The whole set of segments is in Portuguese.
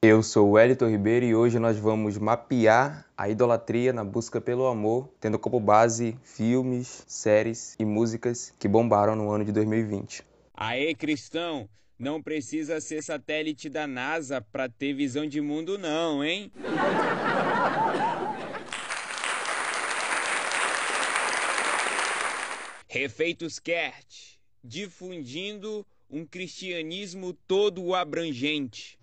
Eu sou o Elito Ribeiro e hoje nós vamos mapear a idolatria na busca pelo amor, tendo como base filmes, séries e músicas que bombaram no ano de 2020. Aê, cristão! Não precisa ser satélite da NASA para ter visão de mundo, não, hein? Refeitos Kert, difundindo um cristianismo todo abrangente.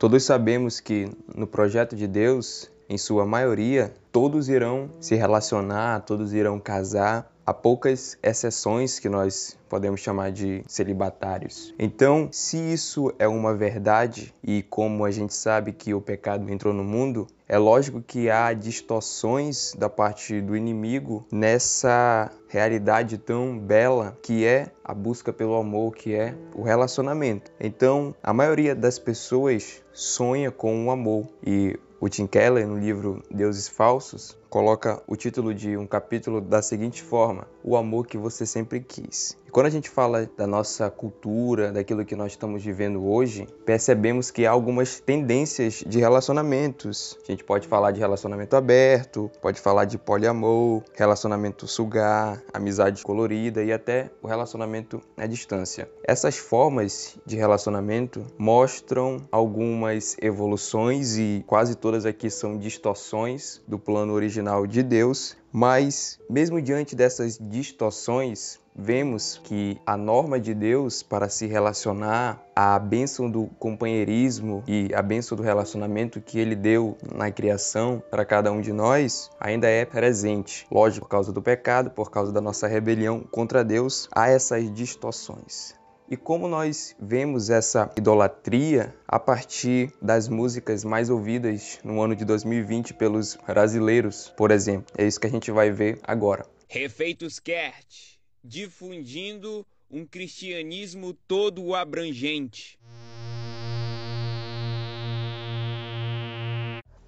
Todos sabemos que no projeto de Deus, em sua maioria, todos irão se relacionar, todos irão casar, há poucas exceções que nós podemos chamar de celibatários. Então, se isso é uma verdade e como a gente sabe que o pecado entrou no mundo, é lógico que há distorções da parte do inimigo nessa realidade tão bela que é a busca pelo amor, que é o relacionamento. Então, a maioria das pessoas sonha com o amor e o Tim Keller, no livro Deuses Falsos, coloca o título de um capítulo da seguinte forma: O amor que você sempre quis. E quando a gente fala da nossa cultura, daquilo que nós estamos vivendo hoje, percebemos que há algumas tendências de relacionamentos. A gente pode falar de relacionamento aberto, pode falar de poliamor, relacionamento sugar, amizade colorida e até o relacionamento à distância. Essas formas de relacionamento mostram algumas evoluções e quase todas aqui são distorções do plano original de Deus, mas mesmo diante dessas distorções, vemos que a norma de Deus para se relacionar, a bênção do companheirismo e a bênção do relacionamento que ele deu na criação para cada um de nós ainda é presente. Lógico, por causa do pecado, por causa da nossa rebelião contra Deus, há essas distorções. E como nós vemos essa idolatria a partir das músicas mais ouvidas no ano de 2020 pelos brasileiros, por exemplo. É isso que a gente vai ver agora. Refeitos Kert difundindo um cristianismo todo abrangente.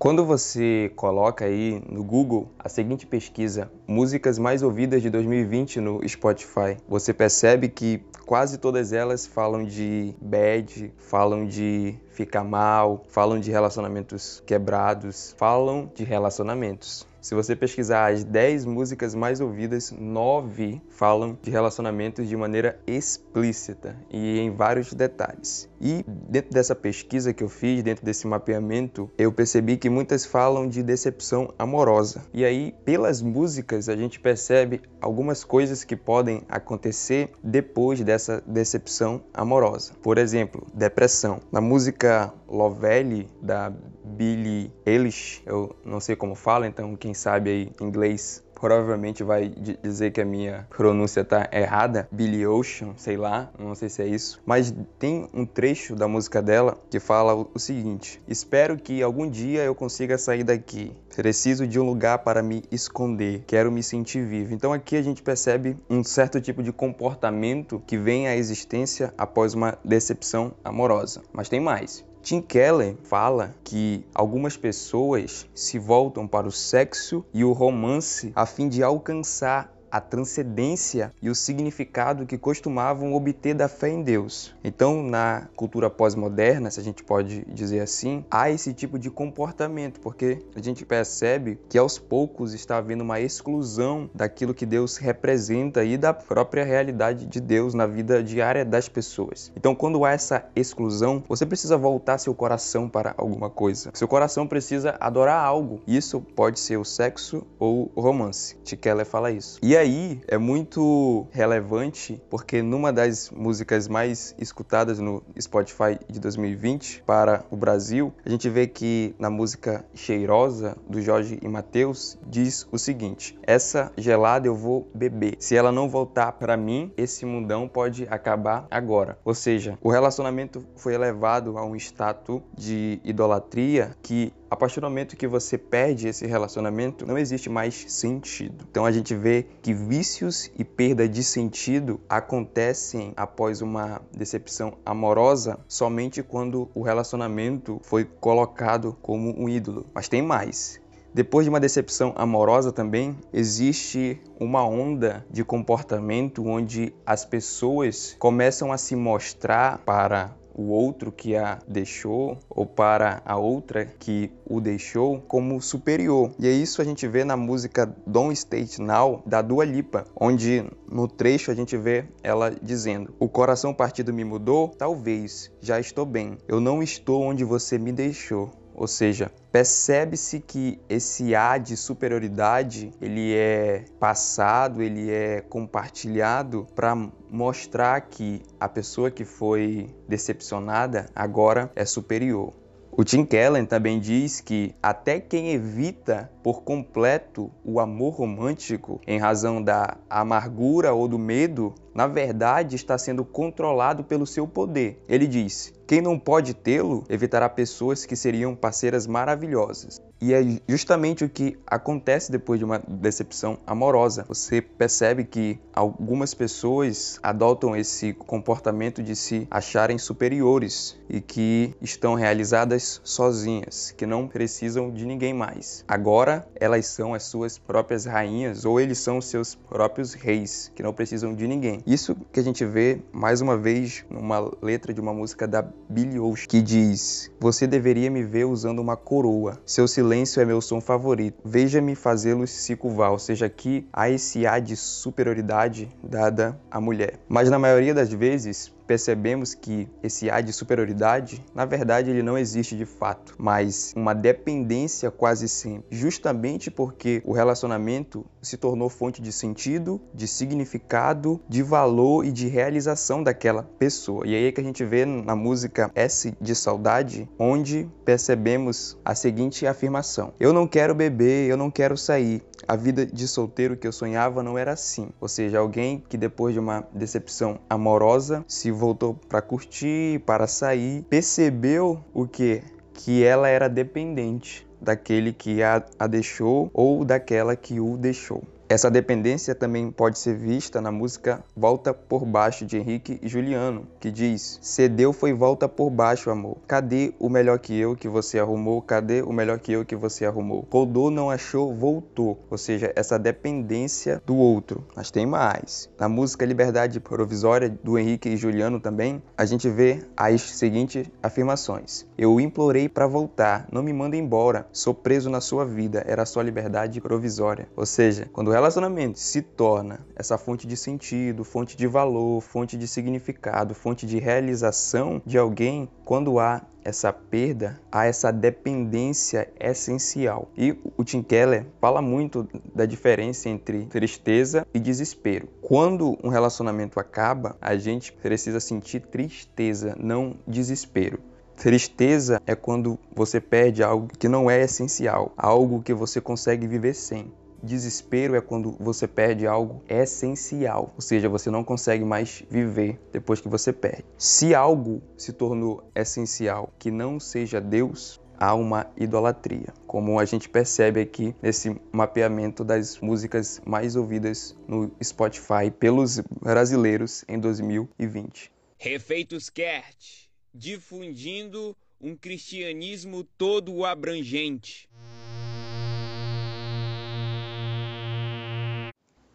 Quando você coloca aí no Google a seguinte pesquisa, músicas mais ouvidas de 2020 no Spotify, você percebe que quase todas elas falam de bad, falam de ficar mal, falam de relacionamentos quebrados, falam de relacionamentos. Se você pesquisar as 10 músicas mais ouvidas, 9 falam de relacionamentos de maneira explícita e em vários detalhes. E dentro dessa pesquisa que eu fiz, dentro desse mapeamento, eu percebi que muitas falam de decepção amorosa. E aí, pelas músicas, a gente percebe algumas coisas que podem acontecer depois dessa decepção amorosa. Por exemplo, depressão. Na música Lovely da Billie Eilish, eu não sei como fala, então quem sabe aí inglês provavelmente vai dizer que a minha pronúncia tá errada, Billy Ocean, sei lá, não sei se é isso, mas tem um trecho da música dela que fala o seguinte: Espero que algum dia eu consiga sair daqui. Preciso de um lugar para me esconder. Quero me sentir vivo. Então aqui a gente percebe um certo tipo de comportamento que vem à existência após uma decepção amorosa. Mas tem mais. Tim Keller fala que algumas pessoas se voltam para o sexo e o romance a fim de alcançar a transcendência e o significado que costumavam obter da fé em Deus. Então, na cultura pós-moderna, se a gente pode dizer assim, há esse tipo de comportamento, porque a gente percebe que aos poucos está havendo uma exclusão daquilo que Deus representa e da própria realidade de Deus na vida diária das pessoas. Então, quando há essa exclusão, você precisa voltar seu coração para alguma coisa. Seu coração precisa adorar algo. Isso pode ser o sexo ou o romance. Tikele fala isso. E aí é muito relevante porque numa das músicas mais escutadas no Spotify de 2020 para o Brasil, a gente vê que na música Cheirosa do Jorge e Mateus diz o seguinte: Essa gelada eu vou beber. Se ela não voltar para mim, esse mundão pode acabar agora. Ou seja, o relacionamento foi elevado a um status de idolatria que a partir do momento que você perde esse relacionamento, não existe mais sentido. Então a gente vê que vícios e perda de sentido acontecem após uma decepção amorosa somente quando o relacionamento foi colocado como um ídolo. Mas tem mais. Depois de uma decepção amorosa também, existe uma onda de comportamento onde as pessoas começam a se mostrar para o outro que a deixou ou para a outra que o deixou como superior. E é isso a gente vê na música Don't State Now da Dua Lipa, onde no trecho a gente vê ela dizendo: "O coração partido me mudou, talvez, já estou bem. Eu não estou onde você me deixou." Ou seja, percebe-se que esse A de superioridade, ele é passado, ele é compartilhado para mostrar que a pessoa que foi decepcionada agora é superior. O Tim Keller também diz que até quem evita por completo o amor romântico em razão da amargura ou do medo, na verdade está sendo controlado pelo seu poder. Ele diz: quem não pode tê-lo evitará pessoas que seriam parceiras maravilhosas. E é justamente o que acontece depois de uma decepção amorosa. Você percebe que algumas pessoas adotam esse comportamento de se acharem superiores e que estão realizadas sozinhas, que não precisam de ninguém mais. Agora elas são as suas próprias rainhas ou eles são os seus próprios reis, que não precisam de ninguém. Isso que a gente vê mais uma vez numa letra de uma música da Billie Ocean que diz: "Você deveria me ver usando uma coroa. Seu silêncio é meu som favorito. Veja-me fazê-lo se curvar, ou seja, aqui há esse ar de superioridade dada à mulher. Mas na maioria das vezes, percebemos que esse ar de superioridade, na verdade, ele não existe de fato, mas uma dependência quase sempre, justamente porque o relacionamento se tornou fonte de sentido, de significado, de valor e de realização daquela pessoa. E aí é que a gente vê na música S de Saudade, onde percebemos a seguinte afirmação: Eu não quero beber, eu não quero sair, a vida de solteiro que eu sonhava não era assim. Ou seja, alguém que depois de uma decepção amorosa se voltou para curtir, para sair, percebeu o que? Que ela era dependente daquele que a, a deixou ou daquela que o deixou. Essa dependência também pode ser vista na música Volta por Baixo de Henrique e Juliano, que diz: Cedeu foi volta por baixo, amor. Cadê o melhor que eu que você arrumou? Cadê o melhor que eu que você arrumou? Rodou, não achou, voltou. Ou seja, essa dependência do outro. Mas tem mais. Na música Liberdade Provisória do Henrique e Juliano também, a gente vê as seguintes afirmações: Eu implorei para voltar, não me manda embora. Sou preso na sua vida, era só liberdade provisória. Ou seja, quando ela relacionamento se torna essa fonte de sentido, fonte de valor, fonte de significado, fonte de realização de alguém, quando há essa perda, há essa dependência essencial. E o Tim Keller fala muito da diferença entre tristeza e desespero. Quando um relacionamento acaba, a gente precisa sentir tristeza, não desespero. Tristeza é quando você perde algo que não é essencial, algo que você consegue viver sem. Desespero é quando você perde algo essencial, ou seja, você não consegue mais viver depois que você perde. Se algo se tornou essencial que não seja Deus, há uma idolatria, como a gente percebe aqui nesse mapeamento das músicas mais ouvidas no Spotify pelos brasileiros em 2020. Refeitos Kert, difundindo um cristianismo todo abrangente.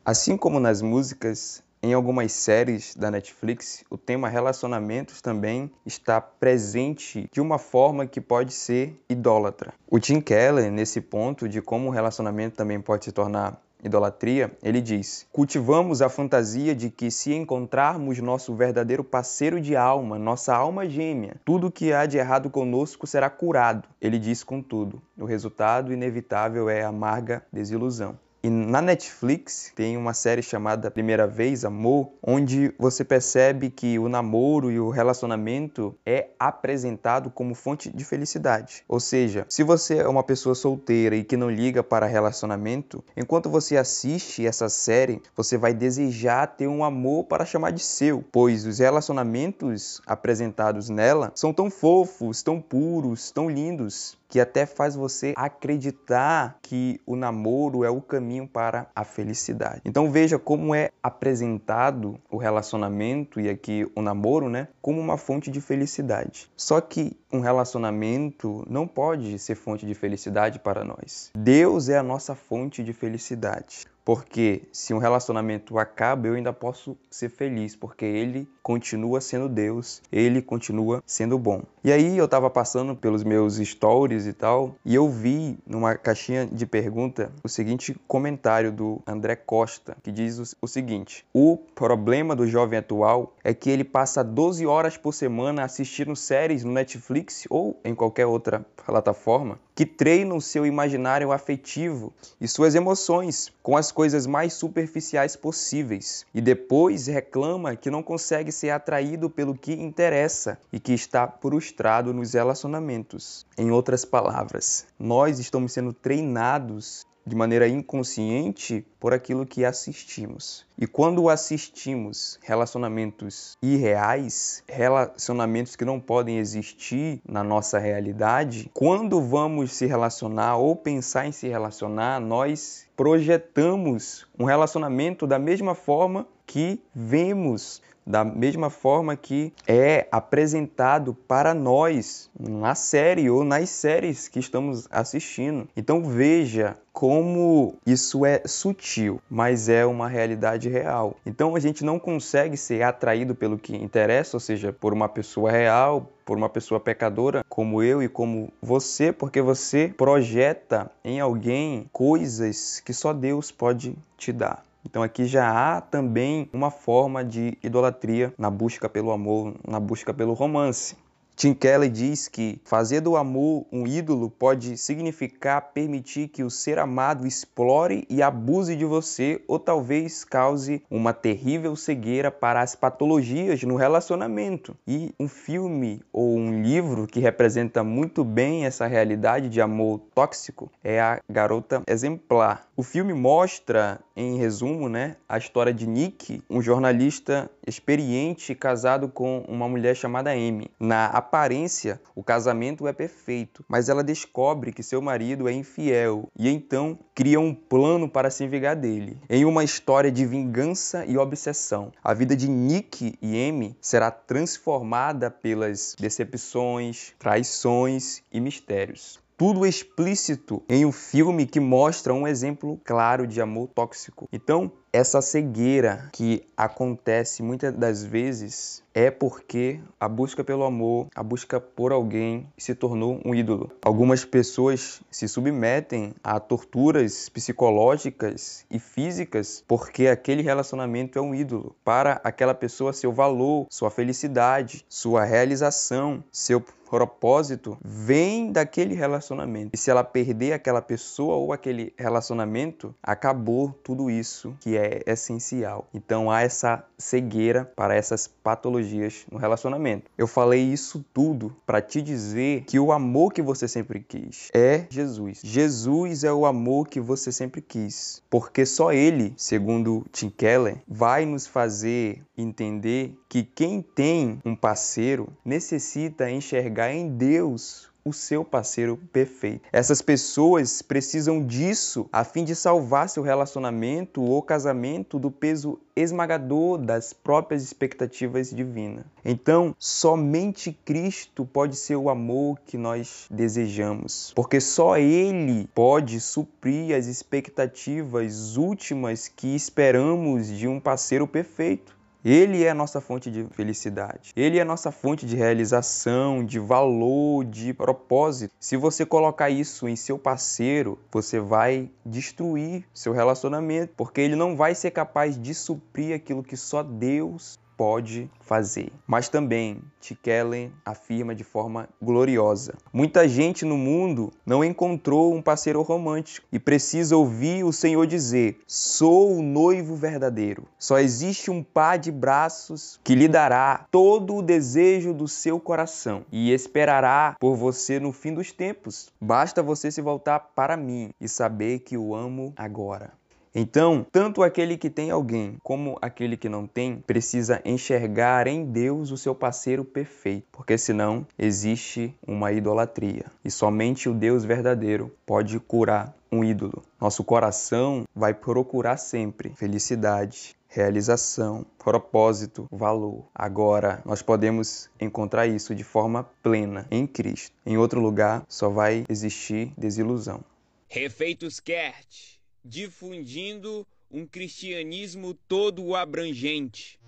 Assim como nas músicas, em algumas séries da Netflix, o tema relacionamentos também está presente de uma forma que pode ser idólatra. O Tim Keller, nesse ponto de como o relacionamento também pode se tornar idolatria, ele diz: Cultivamos a fantasia de que se encontrarmos nosso verdadeiro parceiro de alma, nossa alma gêmea, tudo que há de errado conosco será curado. Ele diz contudo: o resultado inevitável é amarga desilusão. E na Netflix tem uma série chamada Primeira Vez Amor, onde você percebe que o namoro e o relacionamento é apresentado como fonte de felicidade. Ou seja, se você é uma pessoa solteira e que não liga para relacionamento, enquanto você assiste essa série, você vai desejar ter um amor para chamar de seu, pois os relacionamentos apresentados nela são tão fofos, tão puros, tão lindos que até faz você acreditar que o namoro é o caminho para a felicidade. Então veja como é apresentado o relacionamento e aqui o namoro, né, como uma fonte de felicidade. Só que um relacionamento não pode ser fonte de felicidade para nós. Deus é a nossa fonte de felicidade. Porque se um relacionamento acaba, eu ainda posso ser feliz, porque ele continua sendo Deus, ele continua sendo bom. E aí eu estava passando pelos meus stories e tal, e eu vi numa caixinha de pergunta o seguinte comentário do André Costa, que diz o seguinte: O problema do jovem atual é que ele passa 12 horas por semana assistindo séries no Netflix ou em qualquer outra plataforma que treinam seu imaginário afetivo e suas emoções com as coisas mais superficiais possíveis e depois reclama que não consegue ser atraído pelo que interessa e que está frustrado nos relacionamentos. Em outras palavras, nós estamos sendo treinados de maneira inconsciente por aquilo que assistimos. E quando assistimos relacionamentos irreais, relacionamentos que não podem existir na nossa realidade, quando vamos se relacionar ou pensar em se relacionar, nós projetamos um relacionamento da mesma forma que vemos da mesma forma que é apresentado para nós na série ou nas séries que estamos assistindo. Então veja como isso é sutil, mas é uma realidade real. Então a gente não consegue ser atraído pelo que interessa, ou seja, por uma pessoa real, por uma pessoa pecadora como eu e como você, porque você projeta em alguém coisas que só Deus pode te dar. Então aqui já há também uma forma de idolatria na busca pelo amor, na busca pelo romance. Tim Keller diz que fazer do amor um ídolo pode significar permitir que o ser amado explore e abuse de você ou talvez cause uma terrível cegueira para as patologias no relacionamento. E um filme ou um livro que representa muito bem essa realidade de amor tóxico é A Garota Exemplar. O filme mostra, em resumo, né, a história de Nick, um jornalista experiente casado com uma mulher chamada Amy. Na aparência, o casamento é perfeito, mas ela descobre que seu marido é infiel e então cria um plano para se vingar dele. Em uma história de vingança e obsessão, a vida de Nick e Amy será transformada pelas decepções, traições e mistérios tudo explícito em um filme que mostra um exemplo claro de amor tóxico. Então, essa cegueira que acontece muitas das vezes é porque a busca pelo amor, a busca por alguém se tornou um ídolo. Algumas pessoas se submetem a torturas psicológicas e físicas porque aquele relacionamento é um ídolo. Para aquela pessoa, seu valor, sua felicidade, sua realização, seu propósito vem daquele relacionamento. E se ela perder aquela pessoa ou aquele relacionamento, acabou tudo isso que é essencial. Então há essa cegueira para essas patologias no relacionamento. Eu falei isso tudo para te dizer que o amor que você sempre quis é Jesus. Jesus é o amor que você sempre quis, porque só ele, segundo Tim Keller, vai nos fazer entender que quem tem um parceiro necessita enxergar em Deus o seu parceiro perfeito. Essas pessoas precisam disso a fim de salvar seu relacionamento ou casamento do peso esmagador das próprias expectativas divinas. Então, somente Cristo pode ser o amor que nós desejamos, porque só Ele pode suprir as expectativas últimas que esperamos de um parceiro perfeito. Ele é a nossa fonte de felicidade. Ele é a nossa fonte de realização, de valor, de propósito. Se você colocar isso em seu parceiro, você vai destruir seu relacionamento, porque ele não vai ser capaz de suprir aquilo que só Deus pode fazer. Mas também Tikelen afirma de forma gloriosa: muita gente no mundo não encontrou um parceiro romântico e precisa ouvir o Senhor dizer: Sou o noivo verdadeiro. Só existe um par de braços que lhe dará todo o desejo do seu coração e esperará por você no fim dos tempos. Basta você se voltar para mim e saber que o amo agora. Então, tanto aquele que tem alguém como aquele que não tem precisa enxergar em Deus o seu parceiro perfeito, porque senão existe uma idolatria e somente o Deus verdadeiro pode curar um ídolo. Nosso coração vai procurar sempre felicidade, realização, propósito, valor. Agora, nós podemos encontrar isso de forma plena em Cristo. Em outro lugar, só vai existir desilusão. Refeitos Kert, difundindo um cristianismo todo abrangente.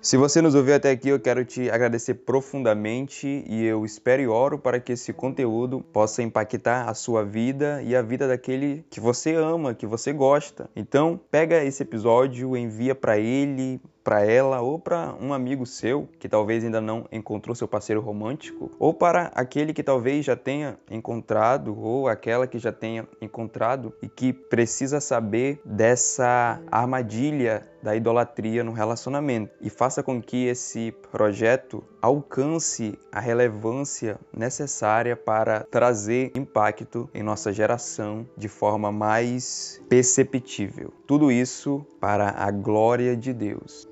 Se você nos ouviu até aqui, eu quero te agradecer profundamente e eu espero e oro para que esse conteúdo possa impactar a sua vida e a vida daquele que você ama, que você gosta. Então, pega esse episódio, envia para ele, para ela ou para um amigo seu que talvez ainda não encontrou seu parceiro romântico, ou para aquele que talvez já tenha encontrado ou aquela que já tenha encontrado e que precisa saber dessa armadilha da idolatria no relacionamento e faça com que esse projeto alcance a relevância necessária para trazer impacto em nossa geração de forma mais perceptível. Tudo isso para a glória de Deus.